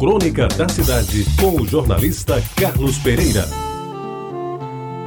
Crônica da Cidade, com o jornalista Carlos Pereira.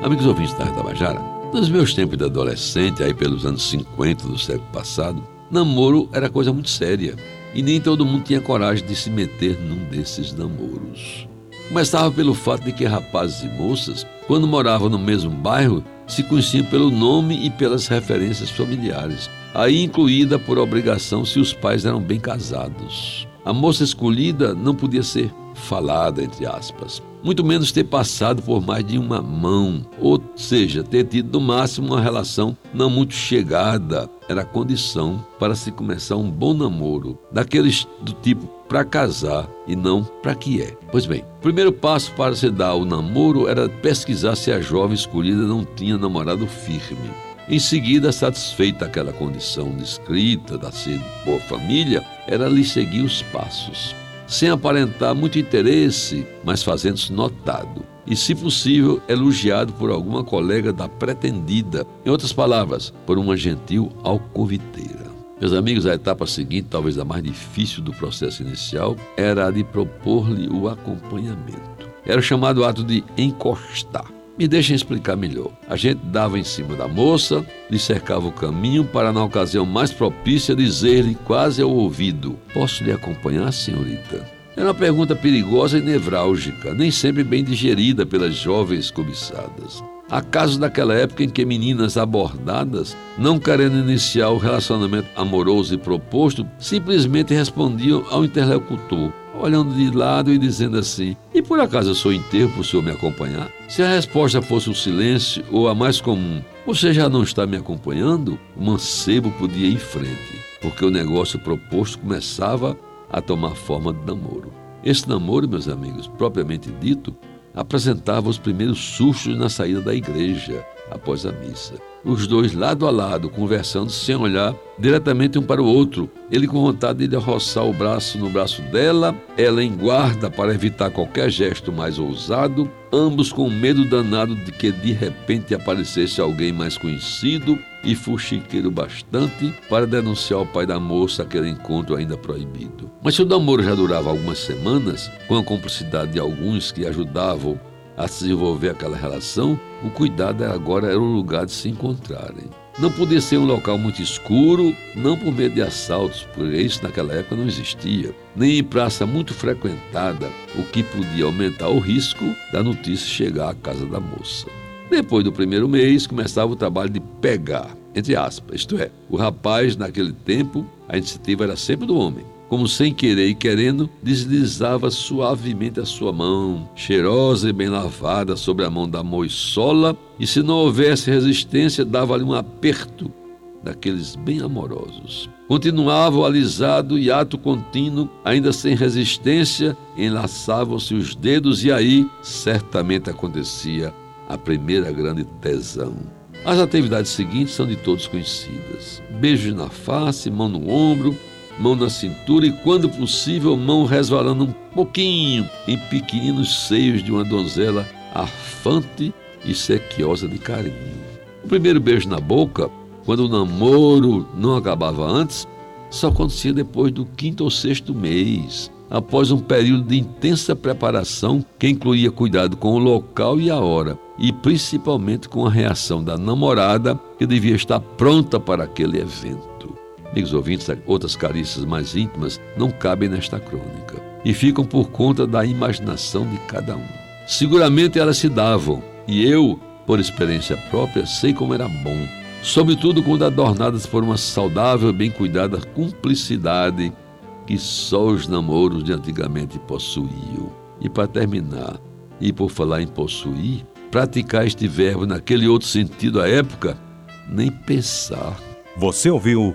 Amigos ouvintes da Tabajara, nos meus tempos de adolescente, aí pelos anos 50 do século passado, namoro era coisa muito séria e nem todo mundo tinha coragem de se meter num desses namoros. Começava pelo fato de que rapazes e moças, quando moravam no mesmo bairro, se conheciam pelo nome e pelas referências familiares, aí incluída por obrigação se os pais eram bem casados. A moça escolhida não podia ser falada, entre aspas, muito menos ter passado por mais de uma mão, ou seja, ter tido no máximo uma relação não muito chegada, era condição para se começar um bom namoro, daqueles do tipo para casar e não para que é. Pois bem, o primeiro passo para se dar o namoro era pesquisar se a jovem escolhida não tinha namorado firme. Em seguida, satisfeita aquela condição descrita da ser boa família, era lhe seguir os passos, sem aparentar muito interesse, mas fazendo-se notado. E, se possível, elogiado por alguma colega da pretendida. Em outras palavras, por uma gentil alcoviteira. Meus amigos, a etapa seguinte, talvez a mais difícil do processo inicial, era a de propor-lhe o acompanhamento. Era o chamado ato de encostar. Me deixem explicar melhor. A gente dava em cima da moça, lhe cercava o caminho para, na ocasião mais propícia, dizer-lhe quase ao ouvido: Posso lhe acompanhar, senhorita? Era uma pergunta perigosa e nevrálgica, nem sempre bem digerida pelas jovens cobiçadas. Há casos daquela época em que meninas abordadas, não querendo iniciar o relacionamento amoroso e proposto, simplesmente respondiam ao interlocutor: olhando de lado e dizendo assim: E por acaso eu sou inteiro para o senhor me acompanhar? Se a resposta fosse o silêncio ou a mais comum, você já não está me acompanhando? O mancebo podia ir em frente, porque o negócio proposto começava a tomar forma de namoro. Esse namoro, meus amigos, propriamente dito, apresentava os primeiros sustos na saída da igreja após a missa os dois lado a lado, conversando sem olhar diretamente um para o outro. Ele com vontade de roçar o braço no braço dela, ela em guarda para evitar qualquer gesto mais ousado, ambos com medo danado de que de repente aparecesse alguém mais conhecido e fuxiqueiro bastante para denunciar ao pai da moça aquele encontro ainda proibido. Mas se o namoro já durava algumas semanas, com a cumplicidade de alguns que ajudavam a se desenvolver aquela relação, o cuidado agora era o lugar de se encontrarem. Não podia ser um local muito escuro, não por medo de assaltos, porque isso naquela época não existia, nem em praça muito frequentada, o que podia aumentar o risco da notícia chegar à casa da moça. Depois do primeiro mês, começava o trabalho de pegar, entre aspas, isto é, o rapaz, naquele tempo, a iniciativa era sempre do homem como sem querer e querendo, deslizava suavemente a sua mão, cheirosa e bem lavada, sobre a mão da moissola, e se não houvesse resistência, dava-lhe um aperto daqueles bem amorosos. Continuava o alisado e ato contínuo, ainda sem resistência, enlaçavam-se os dedos e aí certamente acontecia a primeira grande tesão. As atividades seguintes são de todos conhecidas: beijos na face, mão no ombro, mão na cintura e, quando possível, mão resvalando um pouquinho em pequeninos seios de uma donzela afante e sequiosa de carinho. O primeiro beijo na boca, quando o namoro não acabava antes, só acontecia depois do quinto ou sexto mês, após um período de intensa preparação que incluía cuidado com o local e a hora, e principalmente com a reação da namorada que devia estar pronta para aquele evento. Amigos ouvintes, outras carícias mais íntimas não cabem nesta crônica e ficam por conta da imaginação de cada um. Seguramente elas se davam, e eu, por experiência própria, sei como era bom, sobretudo quando adornadas por uma saudável, bem cuidada cumplicidade que só os namoros de antigamente possuíam. E para terminar, e por falar em possuir, praticar este verbo naquele outro sentido à época, nem pensar. Você ouviu